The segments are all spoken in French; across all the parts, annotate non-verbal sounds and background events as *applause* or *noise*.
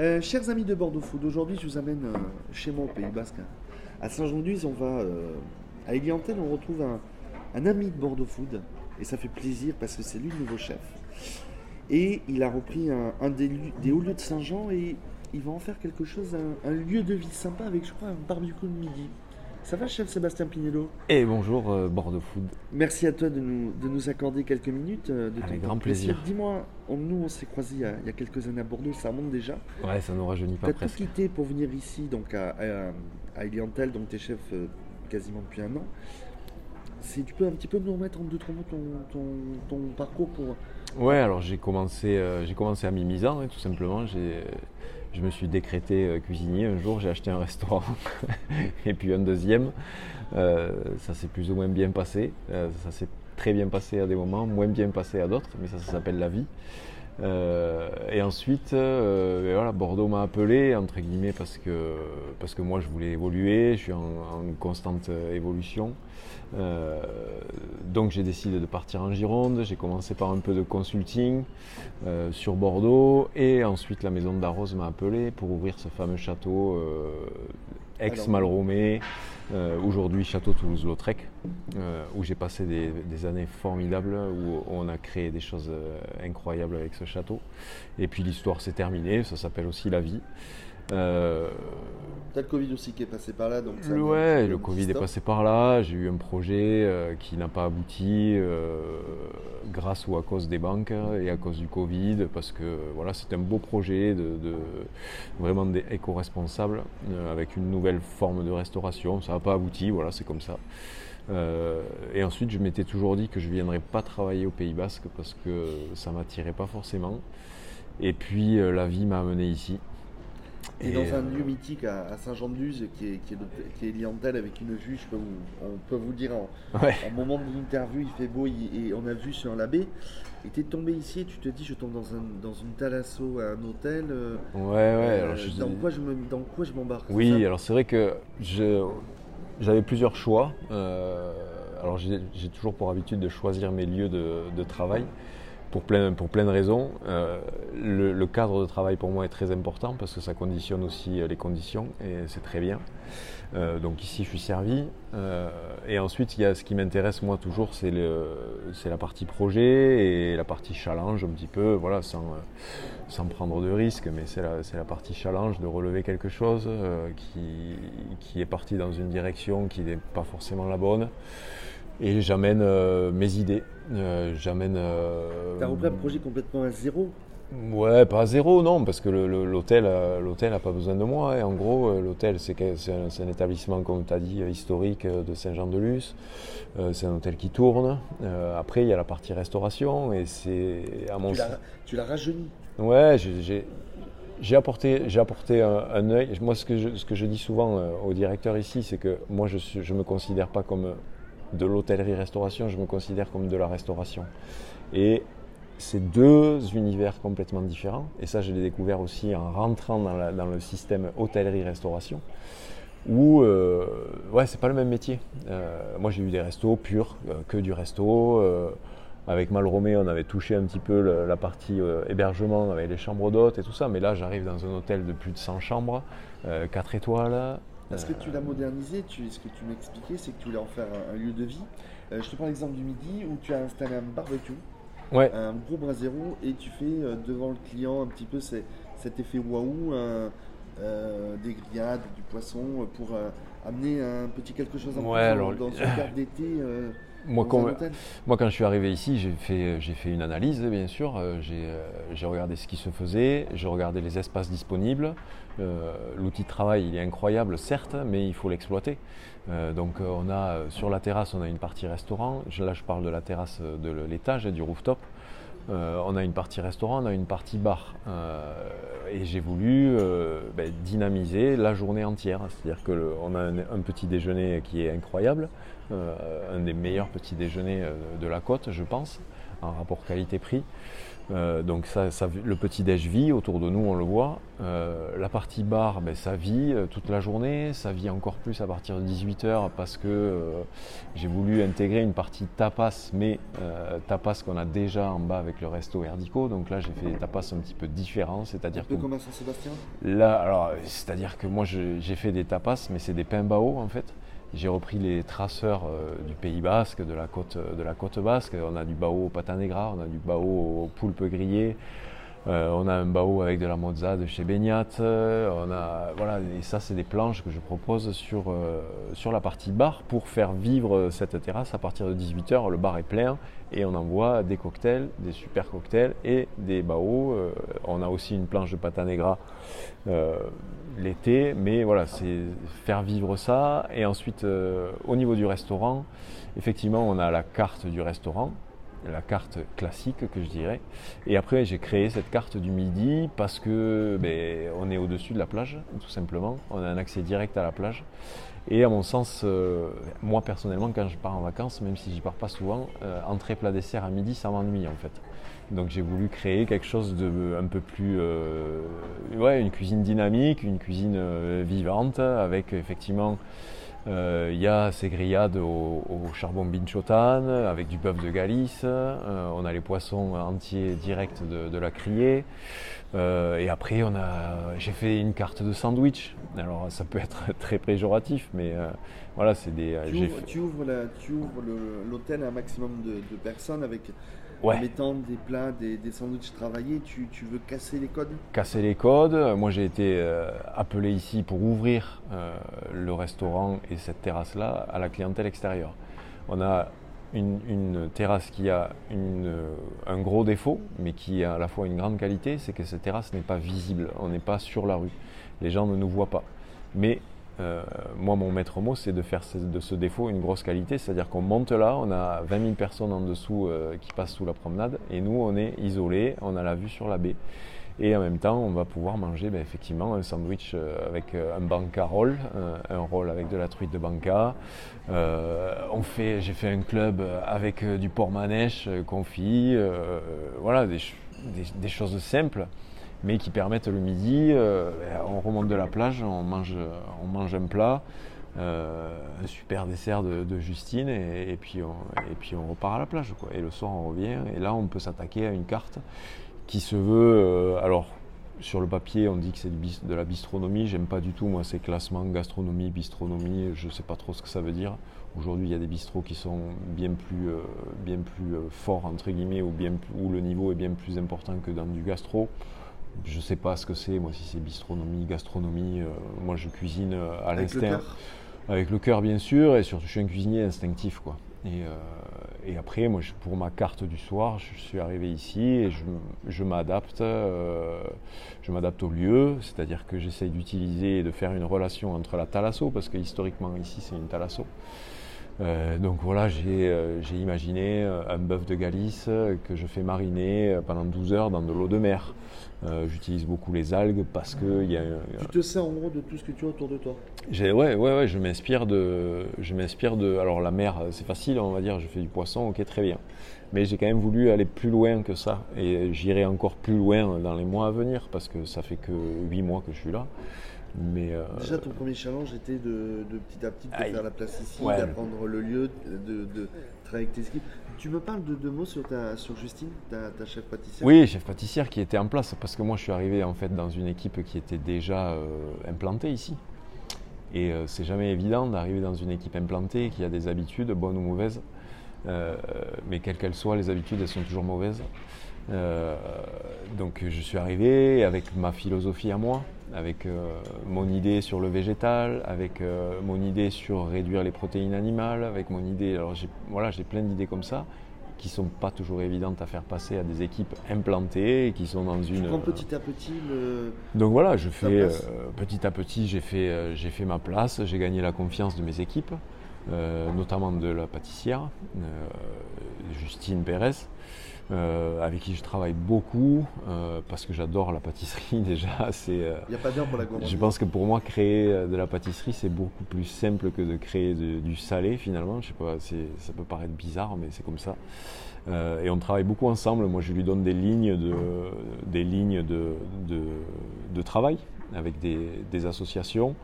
Euh, chers amis de Bordeaux Food, aujourd'hui je vous amène euh, chez moi au Pays Basque. À Saint-Jean-d'Uz, on va euh, à Eliantel, on retrouve un, ami de Bordeaux Food et ça fait plaisir parce que c'est lui le nouveau chef. Et il a repris un, des hauts lieux de Saint-Jean et il va en faire quelque chose, un, un lieu de vie sympa avec, je crois, un barbecue de midi. Ça va, chef Sébastien Pinello Et bonjour euh, Bordeaux Food. Merci à toi de nous, de nous accorder quelques minutes euh, de Avec grand plaisir. plaisir. Dis-moi, on- nous on s'est croisés il y, a, il y a quelques années à Bordeaux, ça remonte déjà. Ouais, ça nous rajeunit Tu pas as tout presque. quitté pour venir ici, donc à, à, à Eliantel, donc tu es chef euh, quasiment depuis un an. Tu peux un petit peu nous remettre en deux, trois mots ton, parcours pour. Ouais, alors j'ai commencé, euh, j'ai commencé à mi-misant, hein, tout simplement. J'ai, je me suis décrété euh, cuisinier. Un jour, j'ai acheté un restaurant *laughs* et puis un deuxième. Euh, ça s'est plus ou moins bien passé. Euh, ça s'est très bien passé à des moments, moins bien passé à d'autres, mais ça s'appelle la vie. Euh, et ensuite, euh, voilà, Bordeaux m'a appelé, entre guillemets, parce que, parce que moi je voulais évoluer, je suis en, constante euh, évolution. Donc j'ai décidé de partir en Gironde, j'ai commencé par un peu de consulting sur Bordeaux, et ensuite la maison d'Arros m'a appelé pour ouvrir ce fameux château ex-Malromé, euh, aujourd'hui château Toulouse-Lautrec, euh, où j'ai passé des, des années formidables, où on a créé des choses euh, incroyables avec ce château. Et puis l'histoire s'est terminée, ça s'appelle aussi la vie. Euh, T'as le Covid aussi qui est passé par là, donc ça. ouais, le Covid est distance. passé par là. J'ai eu un projet euh, qui n'a pas abouti euh, grâce ou à cause des banques et à cause du Covid, parce que voilà, c'était un beau projet de, de- vraiment des éco-responsables euh, avec une nouvelle forme de restauration. Ça n'a pas abouti, voilà, c'est comme ça. Euh, et ensuite, je m'étais toujours dit que je ne viendrais pas travailler au Pays Basque parce que ça m'attirait pas forcément. Et puis la vie m'a amené ici. Et Et, dans un euh, lieu mythique à, Saint-Jean-de-Luz qui est, qui, est, qui est avec une vue, je peux vous- on peut vous dire en, Ouais. en moment de l'interview, il fait beau il- et on a vu sur la baie. Et t'es tombé ici et tu te dis, je tombe dans, un, dans une thalasso à un hôtel. euh, Ouais, ouais. euh, je- dans, quoi je me, dans quoi je m'embarque Oui, alors c'est vrai que j'avais plusieurs choix. Euh, alors j'ai j'ai toujours pour habitude de choisir mes lieux de, de travail pour plein, de raisons. Euh, le, cadre de travail pour moi est très important parce que ça conditionne aussi euh, les conditions et c'est très bien. Euh, donc ici je suis servi. Et ensuite il y a ce qui m'intéresse moi toujours c'est la partie projet et la partie challenge un petit peu, voilà, sans, prendre de risques, mais c'est la, partie challenge de relever quelque chose qui, qui est parti dans une direction qui n'est pas forcément la bonne. Et j'amène mes idées. Euh, j'amène. euh, T'as repris un projet complètement à zéro. Ouais, pas à zéro, non, parce que l'hôtel euh, l'hôtel n'a pas besoin de moi. hein. En gros, l'hôtel, c'est un, établissement, comme tu as dit, historique de Saint-Jean-de-Luz. Euh, c'est un hôtel qui tourne. Euh, après, il y a la partie restauration, et c'est, à mon Tu l'as- rajeuni. Ouais, j'ai- apporté, apporté un, un œil. Moi, ce que je, ce que je dis souvent euh, au directeur ici, c'est que moi, je ne je me considère pas comme de l'hôtellerie-restauration, je me considère comme de la restauration. Et c'est deux univers complètement différents. Et ça, je l'ai découvert aussi en rentrant dans, le système hôtellerie-restauration, où, euh, ouais, c'est pas le même métier. Euh, moi, j'ai eu des restos purs, euh, que du resto. avec Malromé, on avait touché un petit peu la partie hébergement avec les chambres d'hôtes et tout ça. Mais là, j'arrive dans un hôtel de plus de 100 chambres, 4 étoiles. Parce que tu l'as modernisé, tu, ce que tu m'expliquais, c'est que tu voulais en faire un, un lieu de vie. Euh, je te prends l'exemple du midi où tu as installé un barbecue, Ouais, un gros brasero, et tu fais euh, devant le client un petit peu ces- cet effet waouh, euh, des grillades, du poisson, pour amener un petit quelque chose en Ouais, plus alors, dans, dans une carte d'été. Euh, moi, quand, moi, quand je suis arrivé ici, j'ai fait, j'ai fait une analyse, bien sûr. Euh, J'ai euh, j'ai regardé ce qui se faisait, j'ai regardé les espaces disponibles. Euh, L'outil de travail, il est incroyable, certes, mais il faut l'exploiter. Euh, donc, euh, on a euh, sur la terrasse, on a une partie restaurant. Là, je parle de la terrasse euh, de l'étage, du rooftop. Euh, on a une partie restaurant, on a une partie bar. Euh, et j'ai voulu euh, ben, dynamiser la journée entière. C'est-à-dire qu'on a un, un petit déjeuner qui est incroyable, un des meilleurs petits déjeuners de la côte, je pense. en rapport qualité-prix. Euh, donc ça, le petit déj vit autour de nous, on le voit. Euh, la partie bar, ben, ça vit euh, toute la journée, ça vit encore plus à partir de 18h parce que j'ai voulu intégrer une partie tapas, mais tapas qu'on a déjà en bas avec le resto Erdico. Donc là j'ai fait des tapas un petit peu différents, c'est-à-dire que... Sébastien Là, alors c'est-à-dire que moi j'ai fait des tapas, mais c'est des pains bao en fait. J'ai repris les traceurs euh, du Pays Basque, de la côte, de la côte basque. On a du bao au pata negra, on a du bao au poulpe grillé, euh, on a un bao avec de la mozza de chez Beignat. Euh, on a, voilà, et ça, c'est des planches que je propose sur, sur la partie bar pour faire vivre cette terrasse. À partir de 18h, le bar est plein et on envoie des cocktails, des super cocktails et des baos. on a aussi une planche de pata negra l'été, mais voilà, c'est faire vivre ça. Et ensuite, euh, au niveau du restaurant, effectivement, on a la carte du restaurant, la carte classique que je dirais. Et après, j'ai créé cette carte du midi parce que ben, on est au-dessus de la plage, tout simplement. On a un accès direct à la plage. Et à mon sens, euh, moi personnellement, quand je pars en vacances, même si j'y pars pas souvent, euh, entrée plat dessert à midi, ça m'ennuie en fait. Donc j'ai voulu créer quelque chose de un peu plus, euh, ouais, une cuisine dynamique, une cuisine euh, vivante, avec effectivement, euh, il y a ces grillades au, charbon binchotan, avec du bœuf de Galice, on a les poissons entiers directs de, la criée, et après on a, j'ai fait une carte de sandwich. Alors ça peut être *laughs* très péjoratif, mais voilà, c'est des. Tu ouvres, tu ouvres, l'hôtel à un maximum de, de personnes avec en mettant des plats, des, des sandwichs travaillés, tu, veux casser les codes? Casser les codes. Moi, j'ai été euh, appelé ici pour ouvrir euh, le restaurant et cette terrasse-là à la clientèle extérieure. On a une, terrasse qui a un gros défaut, mais qui a à la fois une grande qualité, c'est que cette terrasse n'est pas visible. On n'est pas sur la rue. Les gens ne nous voient pas. Mais euh, moi, mon maître mot, c'est de faire de ce défaut une grosse qualité, c'est-à-dire qu'on monte là, on a 20 000 personnes en dessous euh, qui passent sous la promenade, et nous, on est isolés, on a la vue sur la baie. Et en même temps, on va pouvoir manger ben, effectivement un sandwich euh, avec un banca roll, un roll avec de la truite de banca. fait, j'ai fait un club avec du porc manèche confit, voilà, des choses simples mais qui permettent le midi, euh, on remonte de la plage, on mange, on mange un plat, euh, un super dessert de, Justine, et, puis on, et puis on repart à la plage. Quoi. Et le soir, on revient, et là, on peut s'attaquer à une carte qui se veut. Euh, alors, sur le papier, on dit que c'est de la bistronomie. J'aime pas du tout, moi, ces classements gastronomie, bistronomie. Je sais pas trop ce que ça veut dire. Aujourd'hui, il y a des bistrots qui sont bien plus, bien plus forts, entre guillemets, ou bien, où le niveau est bien plus important que dans du gastro je ne sais pas ce que c'est, moi, si c'est bistronomie, gastronomie. Euh, moi, je cuisine euh, à l'instinct. Avec le cœur, bien sûr, et surtout, je suis un cuisinier instinctif, quoi. Et, euh, après, moi, pour ma carte du soir, je suis arrivé ici et je, m'adapte. je m'adapte au lieu, c'est-à-dire que j'essaye d'utiliser et de faire une relation entre la thalasso, parce que historiquement, ici, c'est une thalasso. Donc voilà, j'ai imaginé un bœuf de Galice que je fais mariner pendant 12 heures dans de l'eau de mer. Euh, j'utilise beaucoup les algues parce que il y a. Tu te sers en gros de tout ce que tu as autour de toi. Ouais, ouais, ouais, je m'inspire de, je m'inspire de. Alors la mer, c'est facile, on va dire. Je fais du poisson, ok, très bien. Mais j'ai quand même voulu aller plus loin que ça, et j'irai encore plus loin dans les mois à venir parce que ça fait que 8 mois que je suis là. Mais euh, Déjà, ton premier challenge était de, petit à petit de faire la place ici, d'apprendre le lieu, de, de, travailler avec tes équipes. Tu me parles de deux mots sur, ta, sur Justine, ta, chef pâtissière? Oui, chef pâtissière qui était en place parce que moi je suis arrivé en fait dans une équipe qui était déjà euh, implantée ici. Et euh, c'est jamais évident d'arriver dans une équipe implantée qui a des habitudes, bonnes ou mauvaises. Mais quelles qu'elles soient, les habitudes elles sont toujours mauvaises. donc je suis arrivé avec ma philosophie à moi, avec mon idée sur le végétal, avec mon idée sur réduire les protéines animales, avec mon idée, alors j'ai voilà, j'ai plein d'idées comme ça qui sont pas toujours évidentes à faire passer à des équipes implantées et qui sont dans une. Tu prends petit à petit le. Donc voilà, je fais petit à petit, j'ai fait, j'ai fait ma place, j'ai gagné la confiance de mes équipes. notamment de la pâtissière, Justine Pérez. Euh, avec qui je travaille beaucoup euh, parce que j'adore la pâtisserie *laughs* déjà. Il n'y a pas bien pour la Je pense que pour moi, créer de la pâtisserie, c'est beaucoup plus simple que de créer du salé finalement. Je sais pas, ça peut paraître bizarre, mais c'est comme ça. Euh, et on travaille beaucoup ensemble. Moi, je lui donne des lignes de, des lignes de, de, travail avec des, des, associations.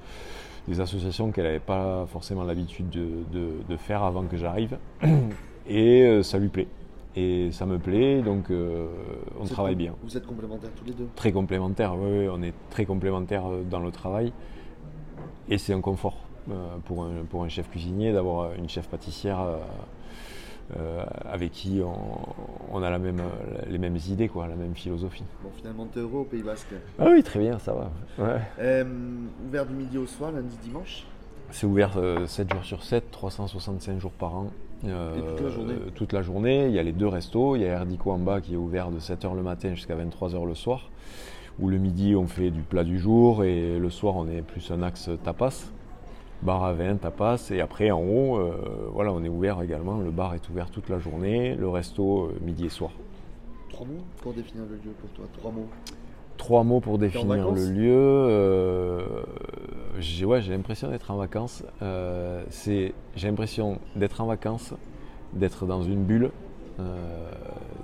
Des associations qu'elle n'avait pas forcément l'habitude de, faire avant que j'arrive. Et ça lui plaît et ça me plaît, donc euh, on travaille bien. Vous êtes complémentaires tous les deux Très complémentaires, oui, on est très complémentaires euh, dans le travail et c'est un confort euh, pour, un, pour un chef cuisinier d'avoir une chef pâtissière avec qui on, a la même, les mêmes idées, quoi, la même philosophie. Bon, finalement, tu heureux au Pays Basque Ah oui, très bien, ça va. ouvert du midi au soir, lundi, dimanche C'est ouvert 7 jours sur 7, 365 jours par an. Euh, toute la journée Il y a les deux restos. Il y a Erdico en bas qui est ouvert de 7h le matin jusqu'à 23h le soir. Où le midi, on fait du plat du jour et le soir, on est plus un axe tapas. Bar à vin, tapas. Et après, en haut, euh, voilà, on est ouvert également. Le bar est ouvert toute la journée. Le resto, euh, midi et soir. Trois mots pour définir le lieu pour toi? Trois mots Trois mots pour définir le lieu. J'ai ouais, l'impression d'être en vacances. j'ai l'impression d'être en vacances, d'être dans une bulle.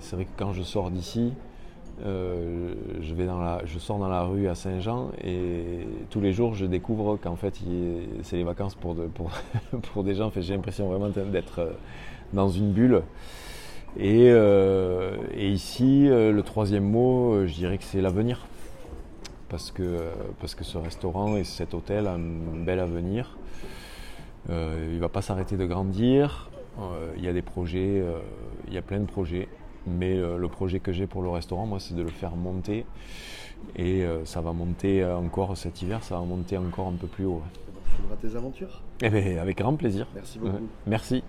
c'est vrai que quand je sors d'ici, je, vais dans la, je sors dans la rue à Saint-Jean et tous les jours je découvre qu'en fait c'est les vacances pour, pour, *laughs* pour des gens. j'ai l'impression vraiment d'être dans une bulle. Et ici, le troisième mot, je dirais que c'est l'avenir parce que, parce que ce restaurant et cet hôtel a un bel avenir. Euh, il ne va pas s'arrêter de grandir. Euh, il y a des projets, euh, il y a plein de projets. Mais le projet que j'ai pour le restaurant, moi, c'est de le faire monter. Et ça va monter encore cet hiver, ça va monter encore un peu plus haut. Tu tes aventures eh bien, Avec grand plaisir. Merci beaucoup. merci.